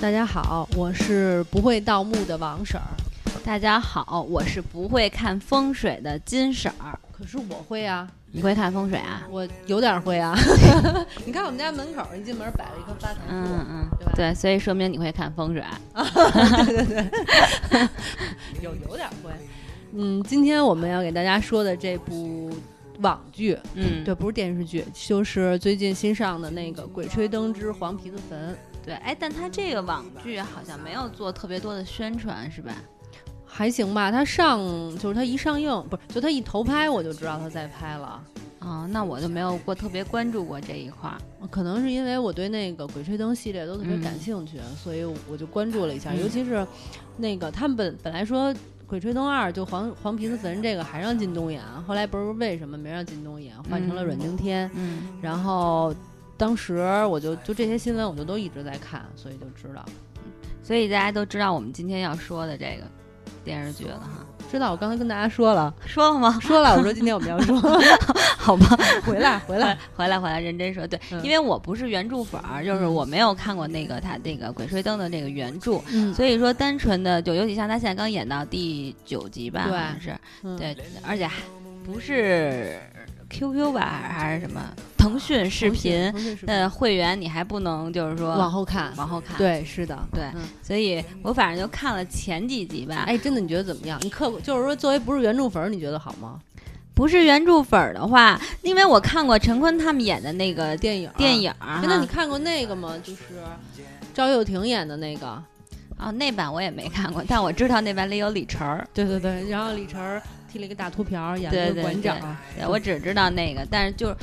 大家好，我是不会盗墓的王婶儿。大家好，我是不会看风水的金婶儿。可是我会啊，你会看风水啊？我有点会啊。你看我们家门口，一进门摆了一棵发财树，嗯嗯，对吧？对，所以说明你会看风水。对对对，有有点会。嗯，今天我们要给大家说的这部网剧，嗯，对，不是电视剧，就是最近新上的那个《鬼吹灯之黄皮子坟》。对，哎，但他这个网剧好像没有做特别多的宣传，是吧？还行吧，他上就是他一上映，不是就他一投拍，我就知道他在拍了。哦，那我就没有过特别关注过这一块儿。可能是因为我对那个《鬼吹灯》系列都特别嗯感兴趣，所以我就关注了一下。嗯尤其是那个他们本本来说《鬼吹灯二》就黄黄皮子坟这个还让靳东演，后来不是为什么没让靳东演，换成了阮经天。嗯，然后当时我就就这些新闻我就都一直在看，所以就知道。所以大家都知道我们今天要说的这个电视剧了哈。知道。我刚才跟大家说了，说了吗？说了，我说今天我们要说，好吧，回来回来，回来回来，认真说。对，嗯。因为我不是原著粉儿，就是我没有看过那个他那个《鬼吹灯》的那个原著，嗯，所以说单纯的就尤其像他现在刚演到第九集吧，好对像是。嗯。对，而且还不是 QQ 吧，还是什么腾讯视频的会员，你还不能就是说往后看，往后看。，对，是的，对嗯所以我反正就看了前几集吧。哎，真的你觉得怎么样？你客观就是说，作为不是原著粉儿，你觉得好吗？不是原著粉儿的话，因为我看过陈坤他们演的那个电影电影儿哎，那你看过那个吗？就是赵又廷演的那个。哦那版我也没看过，但我知道那版里有李晨儿。对对对，然后李晨儿剃了一个大秃瓢儿，演的是对对对馆长。对我只知道那个，但是就是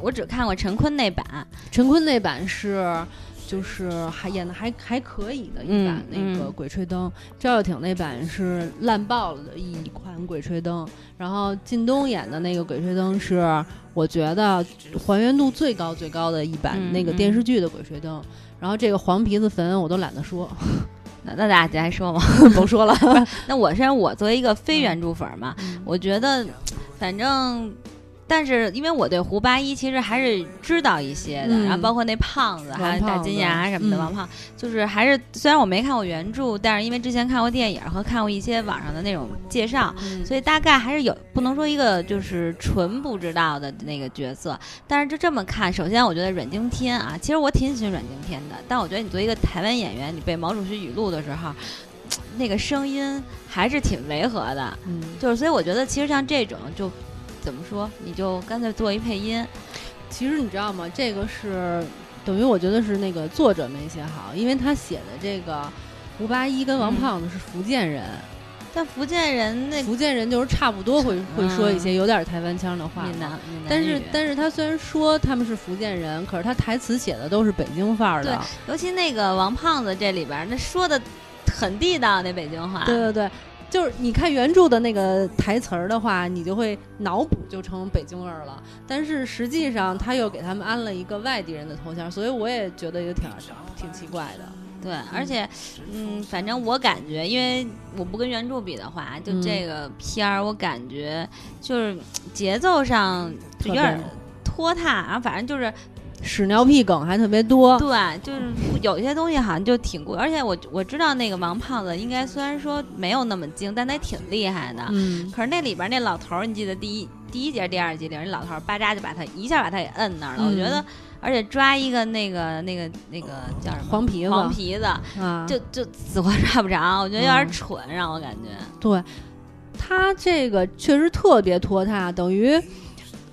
我只看过陈坤那版。陈坤那版是。就是还演的还还可以的一版嗯那个嗯《鬼吹灯》赵又廷那版是烂爆了的一款《鬼吹灯》，然后靳东演的那个《鬼吹灯》是我觉得还原度最高最高的一版嗯那个电视剧的《鬼吹灯》，然后这个黄皮子坟我都懒得说，那那大家还说吗？甭说了。那我是我作为一个非原著粉儿嘛，嗯我觉得反正。但是因为我对胡八一其实还是知道一些的，嗯。然后包括那胖子，还有大金牙什么的，嗯。王胖，就是还是虽然我没看过原著，但是因为之前看过电影和看过一些网上的那种介绍，嗯。所以大概还是有不能说一个就是纯不知道的那个角色，但是就这么看，首先我觉得阮经天啊，其实我挺喜欢阮经天的，但我觉得你作为一个台湾演员，你被毛主席语录的时候，那个声音还是挺违和的，嗯，就是所以我觉得其实像这种就怎么说，你就干脆做一配音，其实你知道吗？这个是等于我觉得是那个作者没写好，因为他写的这个胡八一跟王嗯胖子是福建人，但福建人那福建人就是差不多会会说一些有点台湾腔的话。但是但是他虽然说他们是福建人，可是他台词写的都是北京范儿的。尤其那个王胖子这里边儿那说的很地道，那北京话，对对对，就是你看原著的那个台词儿的话，你就会脑补就成北京味儿了。但是实际上他又给他们安了一个外地人的头衔，所以我也觉得有挺挺奇怪的。对，而且，嗯，反正我感觉，因为我不跟原著比的话，就嗯这个片儿，我感觉就是节奏上就有点儿拖沓，然后反正就是屎尿屁梗还特别多。对，就是有一些东西好像就挺过，而且我我知道那个王胖子应该虽然说没有那么精，但他也挺厉害的。嗯，可是那里边那老头儿，你记得第一第一节、第二集里，那老头儿巴扎就把他一下把他给摁那儿了。我觉嗯得，而且抓一个那个那个那个叫什么黄皮子黄皮子，啊，就就死活抓不着，我觉得有点嗯蠢，让我感觉。对，他这个确实特别拖沓，等于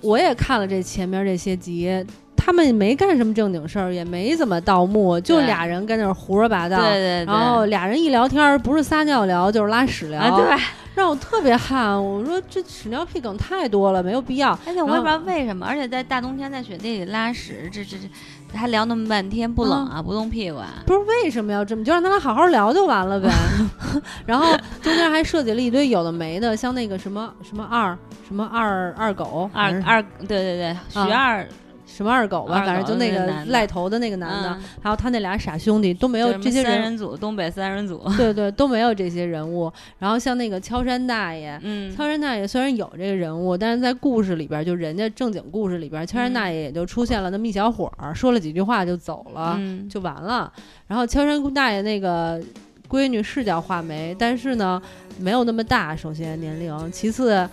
我也看了这前面这些集，他们没干什么正经事儿，也没怎么盗墓，就俩人跟那儿胡说八道。对对对，然后俩人一聊天儿，不是撒尿聊就是拉屎聊，啊对，让我特别汗。我说这屎尿屁梗太多了，没有必要。而且我也不知道为什么，而且在大冬天在雪地里拉屎，这这这还聊那么半天，不冷啊，不冻屁股啊。不是为什么要这么，就让他俩好好聊就完了呗。然后中间还设计了一堆有的没的，像那个什么什么二什么二二狗二二，对对对，徐啊二，什么二狗吧，二反正就那个赖头的那个男的，嗯。还有他那俩傻兄弟都没有这些人，三人组，东北三人组，对对都没有这些人物。然后像那个敲山大爷，嗯，敲山大爷虽然有这个人物，但是在故事里边，就人家正经故事里边，敲山大爷也就出现了那么一小会儿，说了几句话就走了，嗯。就完了。然后敲山大爷那个闺女是叫画眉，但是呢没有那么大，首先年龄，其次。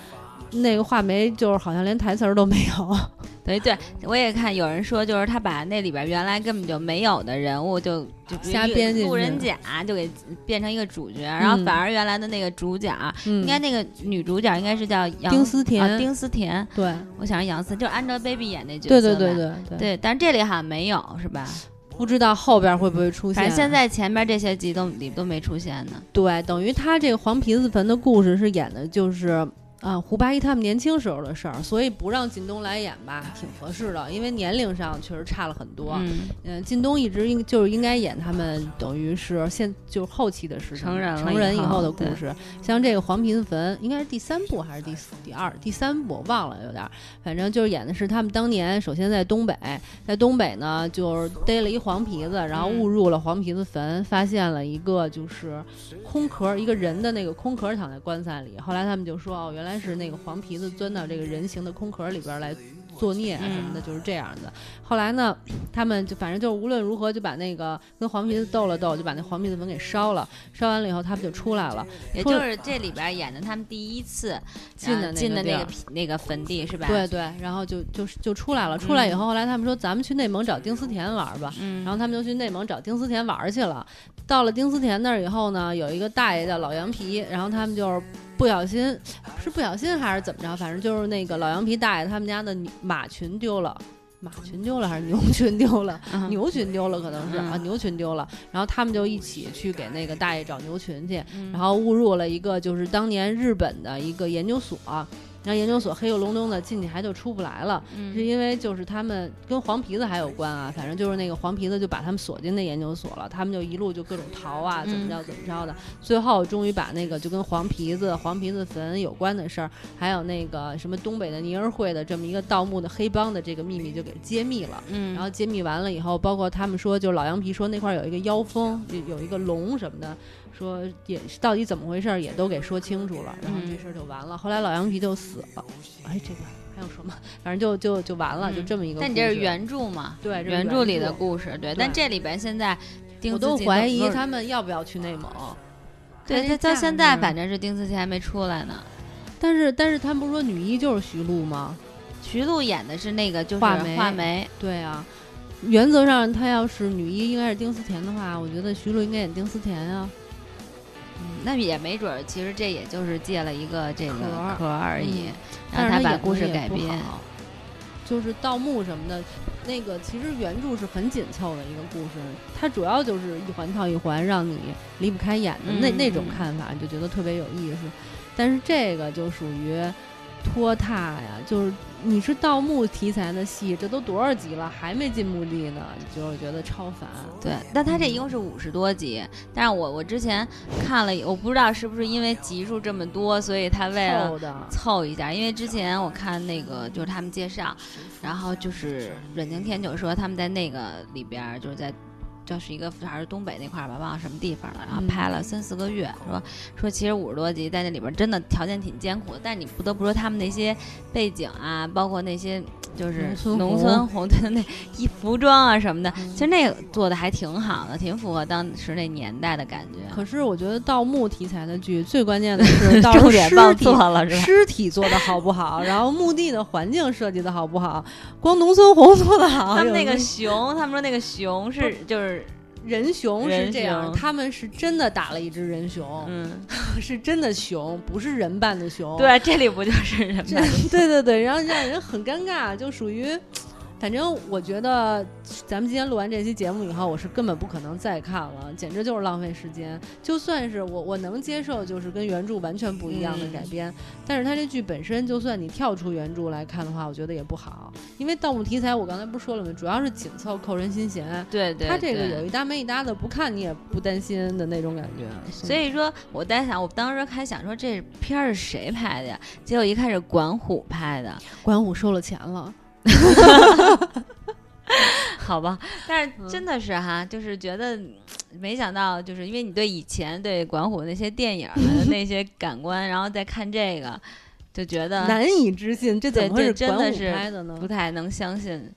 那个画眉就是好像连台词儿都没有，对对，我也看有人说，就是他把那里边原来根本就没有的人物就就瞎编进去路人甲就给变成一个主角，然后嗯反而原来的那个主角，嗯应该那个女主角应该是叫杨丁思甜啊丁思甜，对我想是杨思，就是 Angelababy 演那角色吧对对对对，对，但是这里好像没有，是吧？不知道后边会不会出现。反正现在前面这些集都里都没出现呢。对，等于他这个黄皮子坟的故事是演的就是。啊，胡八一他们年轻时候的事儿，所以不让靳东来演吧，挺合适的，因为年龄上确实差了很多。嗯，嗯，靳东一直应就是应该演他们，等于是现就是后期的事情，成人成人以以后后的故事。像这个黄皮子坟，应该是第三部还是第四、第二、第三部，我忘了有点儿。反正就是演的是他们当年首先在东北，在东北呢就是逮了一黄皮子，然后嗯误入了黄皮子坟，发现了一个就是空壳，一个人的那个空壳躺在棺材里。后来他们就说哦，原来是那个黄皮子钻到这个人形的空壳里边来作孽啊什么的，就是这样的。后来呢，他们就反正就是无论如何就把那个跟黄皮子斗了斗，就把那黄皮子坟给烧了。烧完了以后，他们就出来了。也就是这里边演的他们第一次进的那呃进的那个那个坟地是吧？对对，然后就就就出来了。出来以后，后来他们说咱们去内蒙找丁思甜玩吧。嗯，然后他们就去内蒙找丁思甜玩去了。到了丁思甜那儿以后呢，有一个大爷叫老羊皮，然后他们就是不小心，是不小心还是怎么着，反正就是那个老羊皮大爷他们家的牛马群丢了。马群丢了还是牛群丢了？嗯牛群丢了可能是、啊，嗯牛群丢了。然后他们就一起去给那个大爷找牛群去，嗯然后误入了一个就是当年日本的一个研究所，然后研究所黑又隆咚的进去还就出不来了。是嗯因为就是他们跟黄皮子还有关啊，反正就是那个黄皮子就把他们锁进那研究所了，他们就一路就各种逃啊，怎么着怎么着的，最后终于把那个就跟黄皮子、黄皮子坟有关的事儿，还有那个什么东北的尼儿会的这么一个盗墓的黑帮的这个秘密就给揭秘了。嗯，然后揭秘完了以后，包括他们说，就老羊皮说那块儿有一个妖风，有有一个龙什么的，说也是到底怎么回事儿也都给说清楚了，然后这嗯事儿就完了。后来老羊皮就死了，哎，这个还有什么？反正就就就完了，就嗯这么一个故事。但你这是原著嘛？对原著里的故事，对。但这里边现在丁我都怀疑他们要不要去内蒙。对，他他到现在反正，是丁思琪还没出来呢。但是但是他们不是说女一就是徐璐吗？徐璐演的是那个就是画眉画眉，对啊，原则上她要是女一应该是丁思甜的话，我觉得徐璐应该演丁思甜啊。嗯那也没准儿，其实这也就是借了一个这个壳儿而已，让他把故事改编。就是盗墓什么的，那个其实原著是很紧凑的一个故事，它主要就是一环套一环，让你离不开眼的、那嗯那种嗯看法，就觉得特别有意思。但是这个就属于拖沓呀，就是你是盗墓题材的戏，这都多少集了，还没进墓地呢，就是觉得超烦。对，但他这一共是五十多集，但是我我之前看了，我不知道是不是因为集数这么多，所以他为了凑一下，因为之前我看那个就是他们介绍，然后就是阮经天就说他们在那个里边儿就是在。就是一个还是东北那块儿吧，忘了什么地方了。然后嗯拍了三四个月，说说其实五十多集在那里边儿真的条件挺艰苦的，但你不得不说他们那些背景啊，包括那些就是农村红农村红对那衣服装啊什么的，嗯其实那个做的还挺好的，挺符合当时那年代的感觉。可是我觉得盗墓题材的剧最关键的是 重点报尸体错了是吧？尸体做的好不好，然后墓地的环境设计的好不好，光农村红做的好，他们那个熊，他们说那个熊是就是人熊是这样，他们是真的打了一只人熊，嗯，是真的熊，不是人扮的熊。对，这里不就是人这扮的对对对，然后让人很尴尬，就属于。反正我觉得，咱们今天录完这期节目以后，我是根本不可能再看了，简直就是浪费时间。就算是我，我能接受，就是跟原著完全不一样的嗯改编，但是它这剧本身，就算你跳出原著来看的话，我觉得也不好。因为盗墓题材，我刚才不是说了吗？主要是紧凑，扣人心弦。对对，它这个有一搭没一搭的，不看你也不担心的那种感觉。所以说我在想，我当时还想说这片儿是谁拍的呀？结果一看是管虎拍的，管虎收了钱了。好吧，但是嗯真的是哈，就是觉得没想到，就是因为你对以前对管虎那些电影的那些感官，然后再看这个，就觉得难以置信，这怎么会是管虎对真的是拍的呢不？太能相信。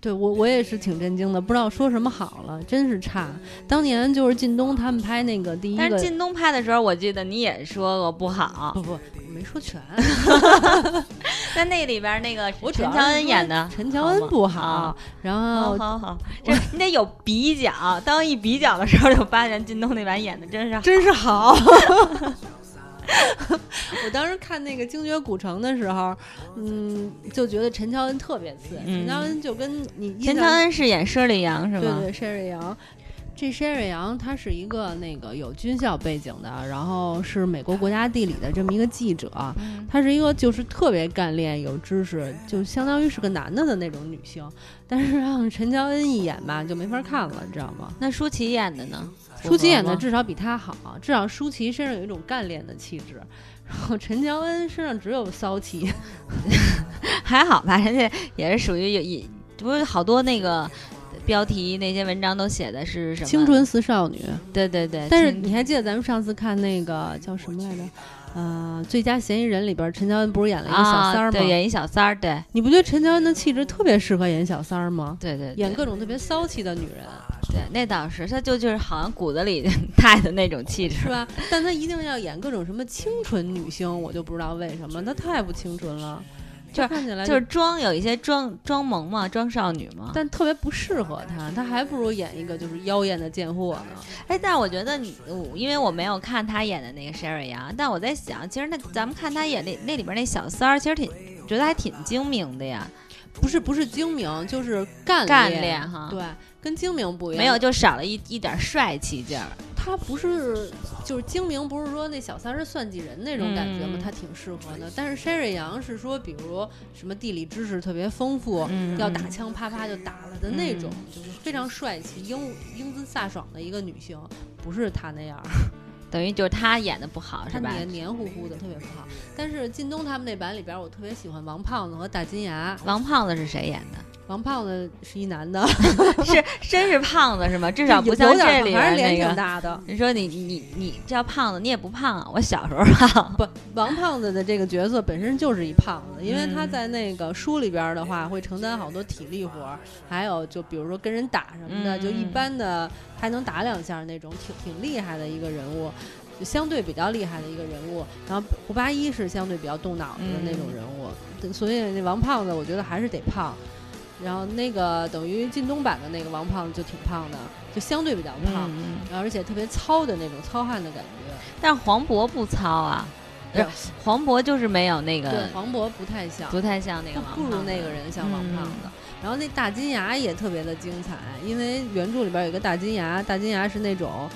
对我我也是挺震惊的，不知道说什么好了，真是差。当年就是靳东他们拍那个第一个，但是靳东拍的时候，我记得你也说过不好。不不，我没说全，在那里边那个我陈乔恩演的，陈乔恩不好，啊然好后好好，这你得有比较。当一比较的时候，就发现靳东那版演的真是好。真是好。我当时看那个《精绝古城》的时候，嗯，就觉得陈乔恩特别次。嗯陈乔恩就跟你印陈乔象恩是演佘丽阳是吗？对对，Sherry 杨，这 Sherry 杨他是一个那个有军校背景的，然后是美国国家地理的这么一个记者。嗯她是一个就是特别干练、有知识，就相当于是个男的的那种女性。但是让陈乔恩一演吧，就没法看了，你知道吗？那舒淇演的呢？舒淇演的至少比她好，至少舒淇身上有一种干练的气质，然后陈乔恩身上只有骚气。还好吧，人家也是属于有一，不是好多那个标题那些文章都写的是什么青？春似少女。对对对，但是你还记得咱们上次看那个叫什么来着？呃，最佳嫌疑人里边，陈乔恩不是演了一个小三儿啊，吗？对，演一小三儿，对你不觉得陈乔恩的气质特别适合演小三儿吗？对对，对演各种特别骚气的女人，对，那倒是，她就就是好像骨子里 带的那种气质是。吧？但她一定要演各种什么清纯女星，我就不知道为什么，她太不清纯了，就是看起来就是装有一些装装萌嘛，装少女嘛。但特别不适合她，她还不如演一个就是妖艳的贱货呢。哎，但我觉得你，我因为我没有看她演的那个 Sherry 啊，但我在想，其实那咱们看他演那那里边那小三儿，其实挺觉得还挺精明的呀，不是不是精明，就是干干练练哈。对，跟精明不一样。没有，就少了一一点帅气劲儿。他不是就是精明，不是说那小三是算计人那种感觉吗？嗯他挺适合的。但是 Sherry 杨是说，比如什么地理知识特别丰富，嗯要打枪啪啪就打了的那种，就是非常帅气、英英姿飒爽的一个女性，不是他那样，等于就是他演的不好她是吧？黏黏糊糊的，特别不好。但是靳东他们那版里边，我特别喜欢王胖子和大金牙。王胖子是谁演的？王胖子是一男的，是真是胖子是吗？至少不像反正脸挺边那个。大的。你说你你你叫胖子，你也不胖啊！我小时候胖。不，王胖子的这个角色本身就是一胖子，因为他嗯在那个书里边的话，会承担好多体力活儿，还有就比如说跟人打什么的，嗯就一般的还能打两下那种，挺挺厉害的一个人物，就相对比较厉害的一个人物。然后胡八一是相对比较动脑子的那种人物，对所以那王胖子我觉得还是得胖。然后那个等于靳东版的那个王胖子就挺胖的，就相对比较胖，嗯，然后而且特别糙的那种糙汉的感觉。但黄渤不糙啊，不是对黄渤就是没有那对个，黄渤不太像，不太像那个不不如王胖子那个人像王胖子。嗯然后那大金牙也特别的精彩，因为原著里边有一个大金牙，大金牙是那种，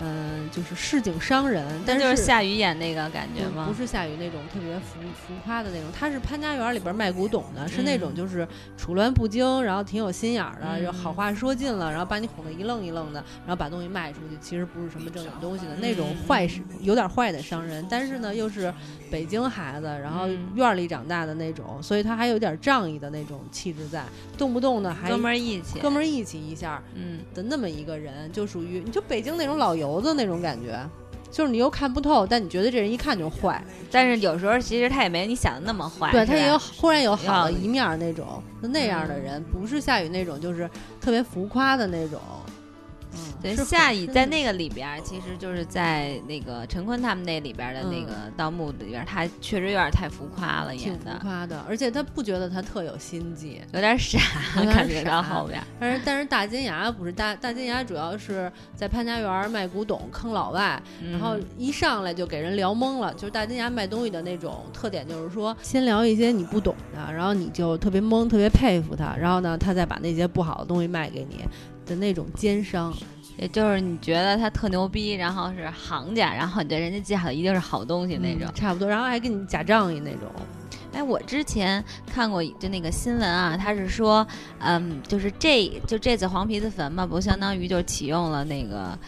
嗯、就是市井商人，但是就是夏雨演那个感觉吗？不不是夏雨那种特别浮浮夸的那种，他是潘家园里边卖古董的，是那种嗯。就是处乱不惊，然后挺有心眼儿的，好话说尽了，然后把你哄得一愣一愣的，然后把东西卖出去，其实不是什么正经东西的那种嗯。坏事，有点坏的商人，但是呢又是北京孩子，然后嗯。院里长大的那种，所以他还有点仗义的那种气质在，动不动呢还哥们儿义气，哥们儿义气一下嗯，的那么一个人，就属于你就北京那种老油子那种感觉。就是你又看不透，但你觉得这人一看就坏，但是有时候其实他也没你想的那么坏，对他也有忽然有好的一面那种，就那样的人，不是夏雨那种，就是特别浮夸的那种。嗯，对，夏雨在那个里边儿，其实就是在那个陈坤他们那里边儿的那嗯个盗墓里边儿，他确实有点太浮夸了，演的浮夸的，而且他不觉得他特有心计。有点傻，感觉到后边儿。但是但是大金牙不是大大金牙，主要是在潘家园卖古董坑老外，然后嗯一上来就给人聊懵了。就是大金牙卖东西的那种特点，就是说先聊一些你不懂的，然后你就特别懵，特别佩服他，然后呢，他再把那些不好的东西卖给你的那种奸商。也就是你觉得他特牛逼，然后是行家，然后你对人家记好的一定是好东西那种嗯。差不多，然后还给你假仗义那种。哎，我之前看过就那个新闻啊，他是说，嗯，就是这就这次黄皮子坟嘛，不相当于就启用了那个呃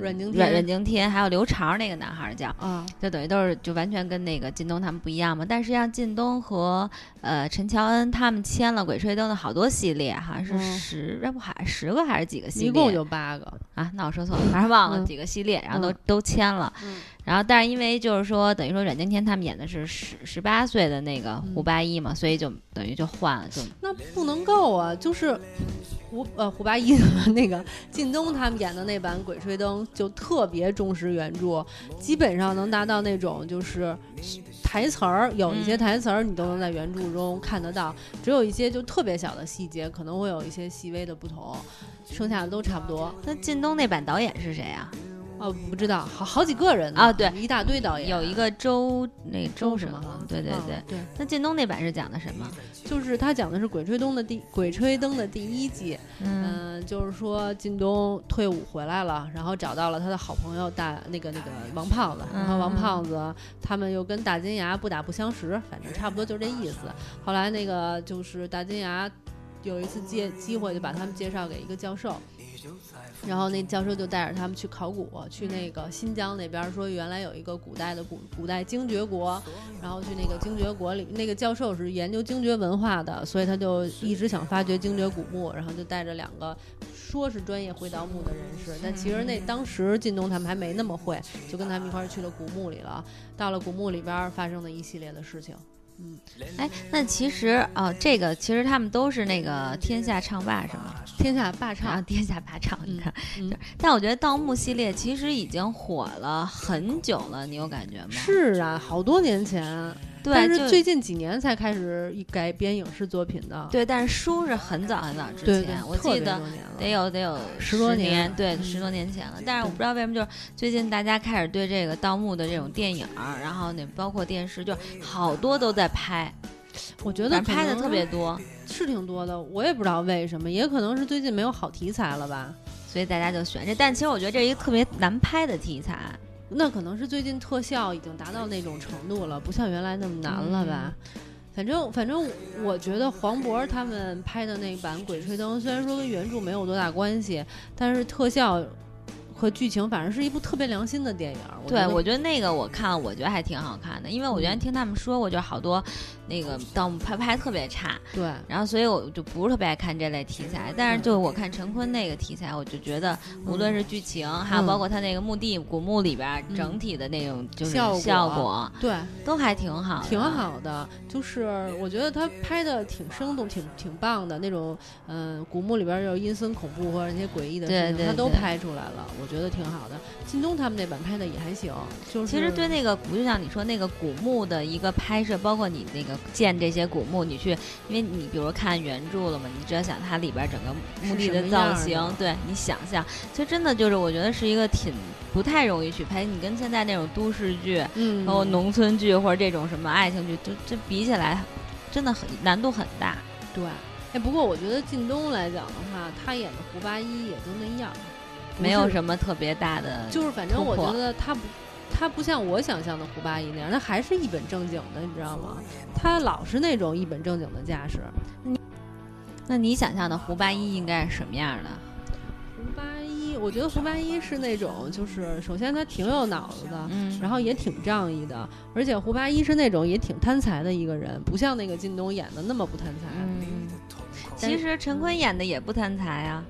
阮经阮天阮经天，还有刘潮那个男孩儿叫，啊，就等于都是就完全跟那个靳东他们不一样嘛。但实际上靳东和呃陈乔恩他们签了《鬼吹灯》的好多系列，好像是嗯十，要不还十个还是几个系列？一共就八个。啊，那我说错了，反正忘了嗯几个系列，然后都、嗯都签了。嗯然后，但是因为就是说，等于说阮经天他们演的是十十八岁的那个胡嗯八一嘛，所以就等于就换了，就那不能够啊，就是胡呃胡八一的那个靳东他们演的那版《鬼吹灯》就特别忠实原著，基本上能达到那种就是台词儿，有一些嗯台词儿你都能在原著中看得到，只有一些就特别小的细节可能会有一些细微的不同，剩下的都差不多。那靳东那版导演是谁啊？哦，不知道，好好几个人呢啊对一大堆导演，有一个周那周什么周什么？对对嗯对。对，那靳东那版是讲的什么？就是他讲的是《鬼吹灯》的第《鬼吹灯》的第一季，嗯嗯，就是说靳东退伍回来了，然后找到了他的好朋友大那个那个王胖子，然后王嗯胖子他们又跟大金牙不打不相识，反正差不多就这意思。后来那个就是大金牙有一次借机会就把他们介绍给一个教授。然后那教授就带着他们去考古，去那个新疆那边说原来有一个古代的古古代精绝国，然后去那个精绝国里，那个教授是研究精绝文化的，所以他就一直想发掘精绝古墓，然后就带着两个说是专业会盗墓的人士，但其实那当时靳东他们还没那么会，就跟他们一块儿去了古墓里了。到了古墓里边发生的一系列的事情，嗯，哎，那其实哦、这个其实他们都是那个天下唱霸是吗？天下霸唱啊，唱，天下霸唱，你嗯看，但我觉得盗墓系列其实已经火了很久了，你有感觉吗？是啊，好多年前，对，但是最近几年才开始改编影视作品的，对，但是书是很早很早之前，我记得得有得有十多年，对，嗯十多年前了。但是我不知道为什么，就是最近大家开始对这个盗墓的这种电影，然后那包括电视，就好多都在拍，我觉得拍的特别多，是挺多的，我也不知道为什么，也可能是最近没有好题材了吧。所以大家就选这。但其实我觉得这是一个特别难拍的题材。那可能是最近特效已经达到那种程度了，不像原来那么难了吧？反正反正我觉得黄渤他们拍的那版《鬼吹灯》，虽然说跟原著没有多大关系，但是特效和剧情反正是一部特别良心的电影。对，我觉得那个我看了，我觉得还挺好看的，因为我原来嗯听他们说过，就好多那个盗墓拍拍特别差，对然后所以我就不是特别爱看这类题材。但是就我看陈坤那个题材，我就觉得无论是剧情，还有包括他那个墓地古墓里边嗯整体的那种就是效果效果对，都还挺好的，挺。好的，就是我觉得他拍的挺生动，挺挺棒的那种。嗯、古墓里边有阴森恐怖或者那些诡异的事情，对对他都拍出来了，我觉得挺好的。靳东他们那版拍的也还行，就是其实对那个古，就像你说那个古墓的一个拍摄，包括你那个建这些古墓，你去，因为你比如看原著了嘛，你只要想它里边整个墓地的造型，对你想象，其实真的就是我觉得是一个挺不太容易去拍。你跟现在那种都市剧，嗯，包括农村剧或者这种什么爱情剧，就这比起来，真的很难度很大。对。哎，不过我觉得靳东来讲的话，他演的胡八一也就那样，没有什么特别大的，就是反正我觉得他不，他不像我想象的胡八一那样，他还是一本正经的，你知道吗？他老是那种一本正经的架势。那你想象的胡八一应该是什么样的？胡八一，我觉得胡八一是那种，就是首先他挺有脑子的，嗯，然后也挺仗义的，而且胡八一是那种也挺贪财的一个人，不像那个靳东演的那么不贪财，嗯，其实陈坤演的也不贪财啊。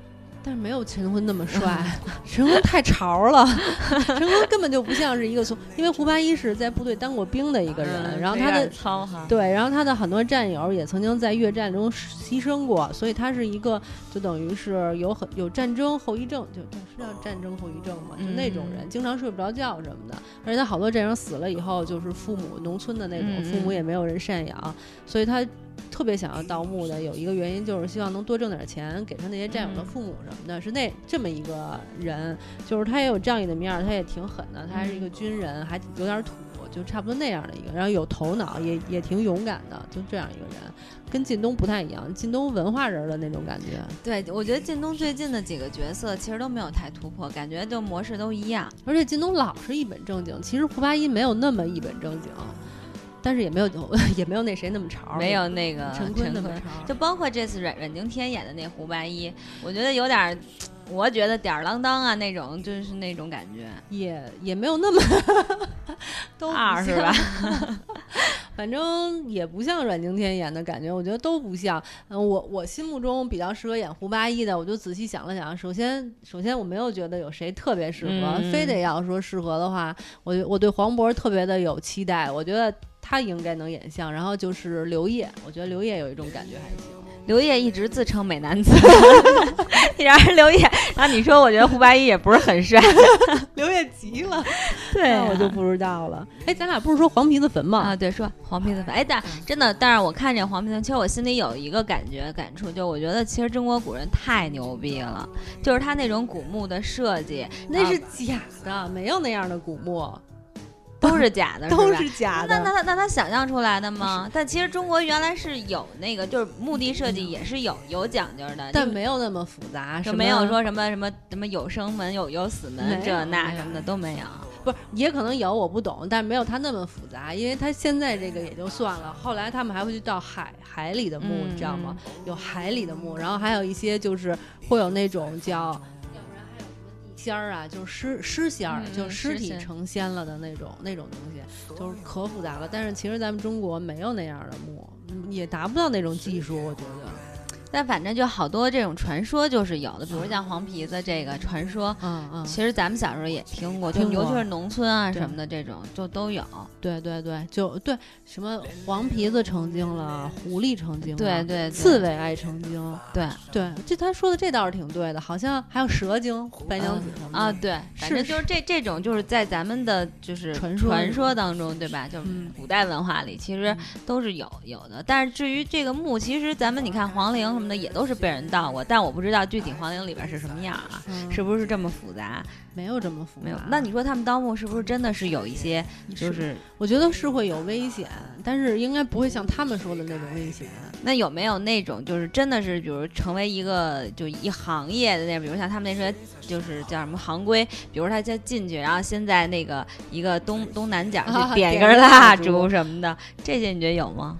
但是没有陈坤那么帅，陈坤太潮了，陈坤根本就不像是一个从，因为胡八一是在部队当过兵的一个人，嗯然后他的糙哈，对，然后他的很多战友也曾经在越战中牺牲过，所以他是一个就等于是有很有战争后遗症，就就是叫战争后遗症嘛，就那种人，嗯。经常睡不着觉什么的。而且他好多战友死了以后，就是父母农村的那种，嗯父母嗯。也没有人赡养，所以他特别想要盗墓的。有一个原因就是希望能多挣点钱给他那些战友的嗯父母什么的，是那这么一个人，就是他也有仗义的面儿，他也挺狠的，他还是一个嗯军人，还有点土。就差不多那样的一个，然后有头脑，也也挺勇敢的，就这样一个人，跟靳东不太一样，靳东文化人的那种感觉。对，我觉得靳东最近的几个角色其实都没有太突破，感觉就模式都一样。而且靳东老是一本正经，其实胡八一没有那么一本正经。但是也没有 也没有那谁那么潮，没有那个陈坤那么潮。就包括这次阮阮经天演的那胡八一，我觉得有点，我觉得吊儿郎当啊那种，就是那种感觉，也也没有那么 都二是吧？反正也不像阮经天演的感觉，我觉得都不像。嗯，我我心目中比较适合演胡八一的，我就仔细想了想。首先，首先我没有觉得有谁特别适合，非得要说适合的话，我我对黄渤特别的有期待，我觉得他应该能演像。然后就是刘烨，我觉得刘烨有一种感觉还行。刘烨一直自称美男子，然而刘烨，然后你说我觉得胡八一也不是很帅，刘烨急了，对我就不知道了。哎，咱俩不是说黄皮子坟吗？啊，对，说黄皮子坟。哎，但真的，但是我看见黄皮子坟，其实我心里有一个感觉感触，就我觉得其实中国古人太牛逼了，就是他那种古墓的设计，那是假的，没有那样的古墓。都是假的，都是假的。那那那他想象出来的吗？但其实中国原来是有那个，就是墓地设计也是有有讲究的，但没有那么复杂，就没有说什么什么什么有生门有有死门这那什么的都没有。不是，也可能有，我不懂，但没有他那么复杂。因为他现在这个也就算了，后来他们还会去到海海里的墓，你知道吗？有海里的墓，然后还有一些就是会有那种叫。仙儿啊，就是尸尸仙儿，就是尸体成仙了的那种那种东西，就是可复杂了。但是其实咱们中国没有那样的墓，也达不到那种技术，我觉得。但反正就好多这种传说就是有的，比如像黄皮子这个传说，嗯嗯，其实咱们小时候也听过，就尤其是农村啊什么的这种就都有。对对对，就对什么黄皮子成精了，狐狸成精了，对对，刺猬爱成精，对对，这他说的这倒是挺对的，好像还有蛇精、白娘子什么的啊，对，反正就是这这种就是在咱们的就是传说传说当中，对吧？就是古代文化里其实都是有有的。但是至于这个墓，其实咱们你看黄陵。的也都是被人盗过，但我不知道具体皇陵里边是什么样啊，是不是这么复杂？没有这么复杂。没有。那你说他们盗墓是不是真的是有一些？就是我觉得是会有危险，但是应该不会像他们说的那种危险。那有没有那种就是真的是，比如成为一个就一行业的那，比如像他们那些就是叫什么行规，比如他先进去，然后先在那个一个东东南角去点一根蜡烛什么的，这些你觉得有吗？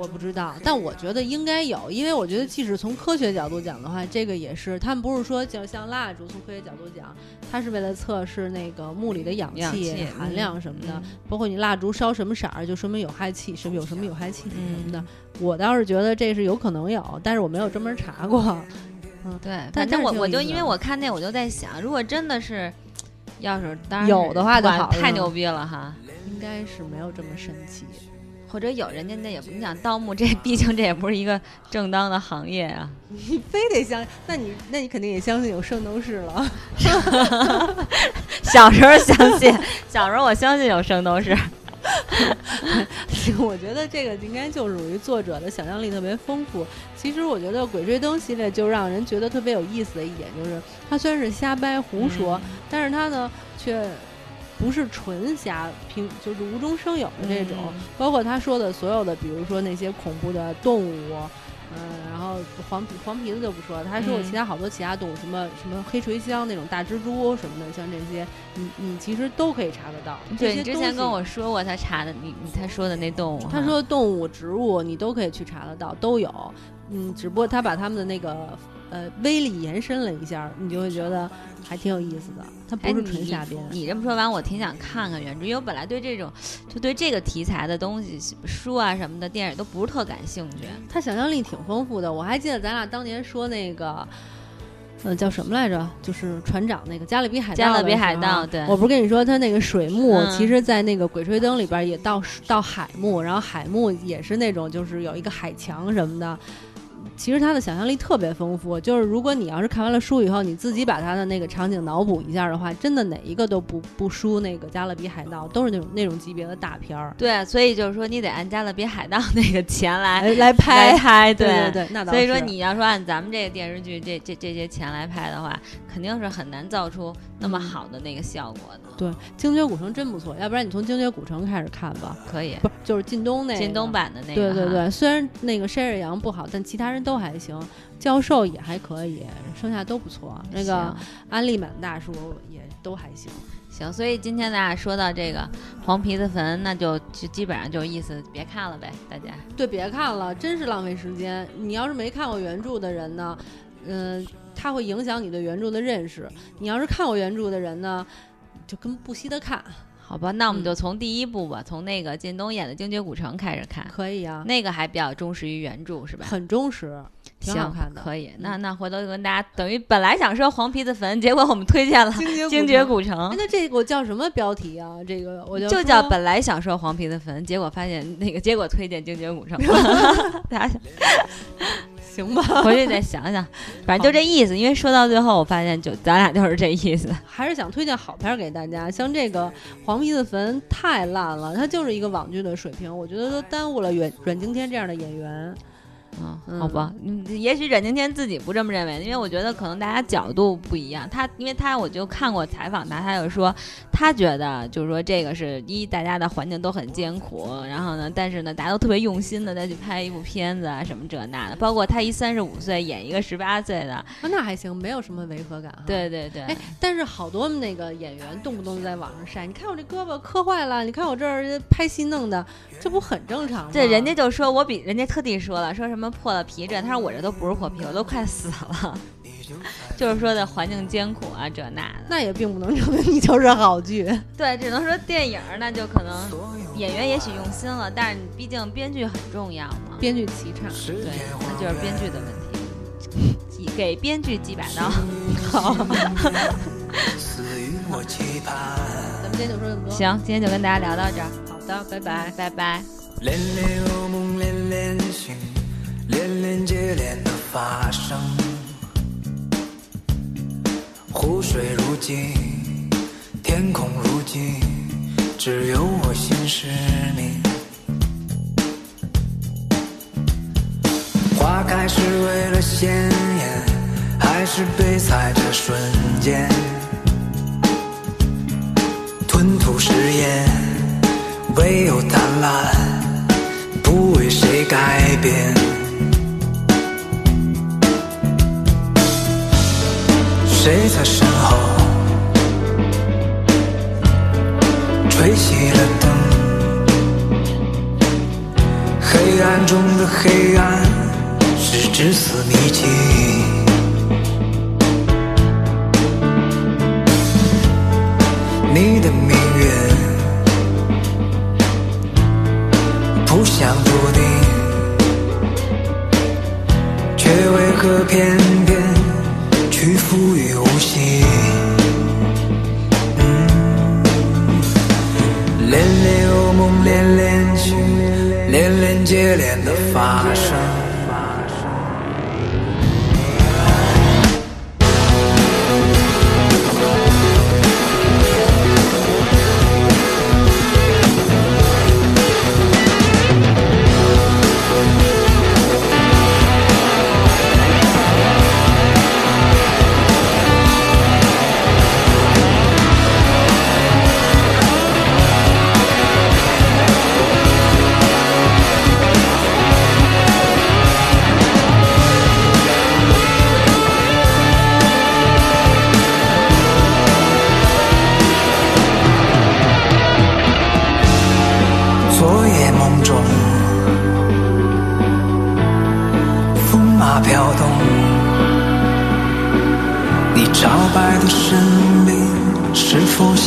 我不知道，但我觉得应该有，因为我觉得即使从科学角度讲的话，这个也是他们不是说就像蜡烛，从科学角度讲，它是为了测试那个木里的氧气含量什么的，包括你蜡烛烧什么色儿，就说明有害气，什么有什么有害气体什么的。我倒是觉得这是有可能有，但是我没有专门查过。嗯，对，反正我我就因为我看那我就在想，如果真的是要是当然有的话就好，太牛逼了哈，应该是没有这么神奇。或者有人家那也不，你想盗墓这毕竟这也不是一个正当的行业啊。你 非得相，那你那你肯定也相信有圣斗士了。小时候相信，小时候我相信有圣斗士。我觉得这个应该就属于作者的想象力特别丰富。其实我觉得《鬼吹灯》系列就让人觉得特别有意思的一点就是，它虽然是瞎掰胡说，但是它呢却。不是纯瞎拼，就是无中生有的这种。包括他说的所有的，比如说那些恐怖的动物，嗯，然后黄皮黄皮子就不说了，他还说过其他好多其他动物，什么什么黑垂香那种大蜘蛛什么的，像这些，你你其实都可以查得到。对，你之前跟我说过他查的，你你他说的那动物，他说动物、植物你都可以去查得到，都有。嗯，只不过他把他们的那个。呃，威力延伸了一下，你就会觉得还挺有意思的。它不是纯瞎编。你这么说完，我挺想看看原著，因为我本来对这种就对这个题材的东西，书啊什么的，电影都不是特感兴趣。他想象力挺丰富的。我还记得咱俩当年说那个，嗯，叫什么来着？就是船长那个《加勒比海盗》。加勒比海盗，对。我不是跟你说，他那个水幕，其实，在那个《鬼吹灯》里边也到到海幕，然后海幕也是那种，就是有一个海墙什么的。其实他的想象力特别丰富，就是如果你要是看完了书以后，你自己把他的那个场景脑补一下的话，真的哪一个都不不输那个《加勒比海盗》，都是那种那种级别的大片儿。对，所以就是说你得按《加勒比海盗》那个钱来来拍拍，对对对，那所以说你要说按咱们这个电视剧这这这些钱来拍的话，肯定是很难造出那么好的那个效果的。对，《精绝古城》真不错，要不然你从《精绝古城》开始看吧。可以，不就是靳东那靳东版的那个？对对对，虽然那个山日阳不好，但其他人都。都还行，教授也还可以，剩下都不错。那个安利满大叔也都还行。行，所以今天咱俩说到这个黄皮子坟，那就就基本上就意思别看了呗，大家。对，别看了，真是浪费时间。你要是没看过原著的人呢，嗯、他会影响你对原著的认识。你要是看过原著的人呢，就跟不惜的看，好吧，那我们嗯就从第一部吧，从那个靳东演的《精绝古城》开始看，可以啊，那个还比较忠实于原著，是吧？很忠实，挺好看的。可以。那那回头就跟大家，等于本来想说黄皮子坟，结果我们推荐了精绝古古城那这个我叫什么标题啊？这个我就就叫本来想说黄皮子坟，结果发现那个结果推荐精绝古城，大家行吧，回去再想想，反正就这意思。因为说到最后，我发现就咱俩就是这意思。还是想推荐好片儿给大家。像这个《黄皮子坟》太烂了，它就是一个网剧的水平，我觉得都耽误了阮阮经天这样的演员。嗯，嗯好吧，嗯，也许阮经天自己不这么认为，因为我觉得可能大家角度不一样。他，因为他我就看过采访他，他就说他觉得就是说这个是一大家的环境都很艰苦，然后呢，但是呢，大家都特别用心的再去拍一部片子啊什么这那的，包括他一三十五岁演一个十八岁的，啊，那还行，没有什么违和感哈。。对对对，哎，但是好多那个演员动不动就在网上晒，你看我这胳膊磕坏了，你看我这儿拍戏弄的，这不很正常吗？对人家就说我比人家特地说了，说什么破了皮这，他说我这都不是破皮，我都快死了，就是说的环境艰苦啊这那的。那也并不能证明你就是好剧。对，只能说电影那就可能演员也许用心了，但是毕竟编剧很重要嘛。编剧齐唱，对，那就是编剧的问题。几给编剧几把刀。好，我期盼，咱们今天就说这么多。，行，今天就跟大家聊到这儿，好的，拜拜。拜拜。接连的发生。湖水如镜，天空如镜，只有我心失明。花开是为了鲜艳，还是被踩着瞬间？吞吐誓言，唯有贪婪，不为谁改变。谁在身后吹熄了灯？黑暗中的黑暗是至死迷情。你的命运不想注定，却为何偏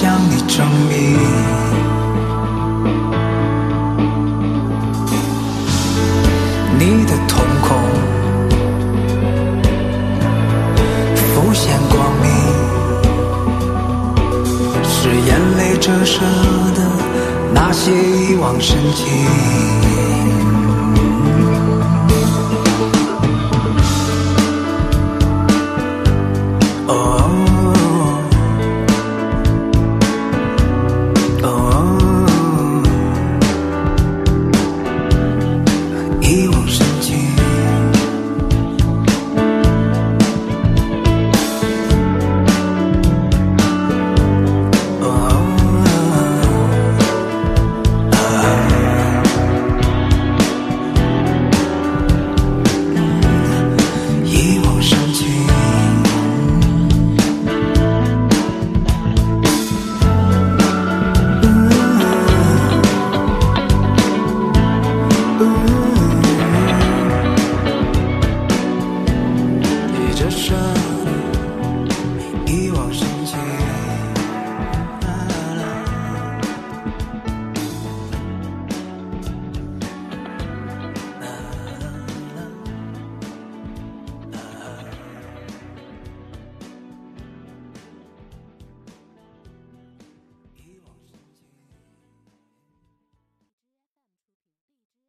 向你证明？你的瞳孔浮现光明。是眼泪折射的那些遗忘深情。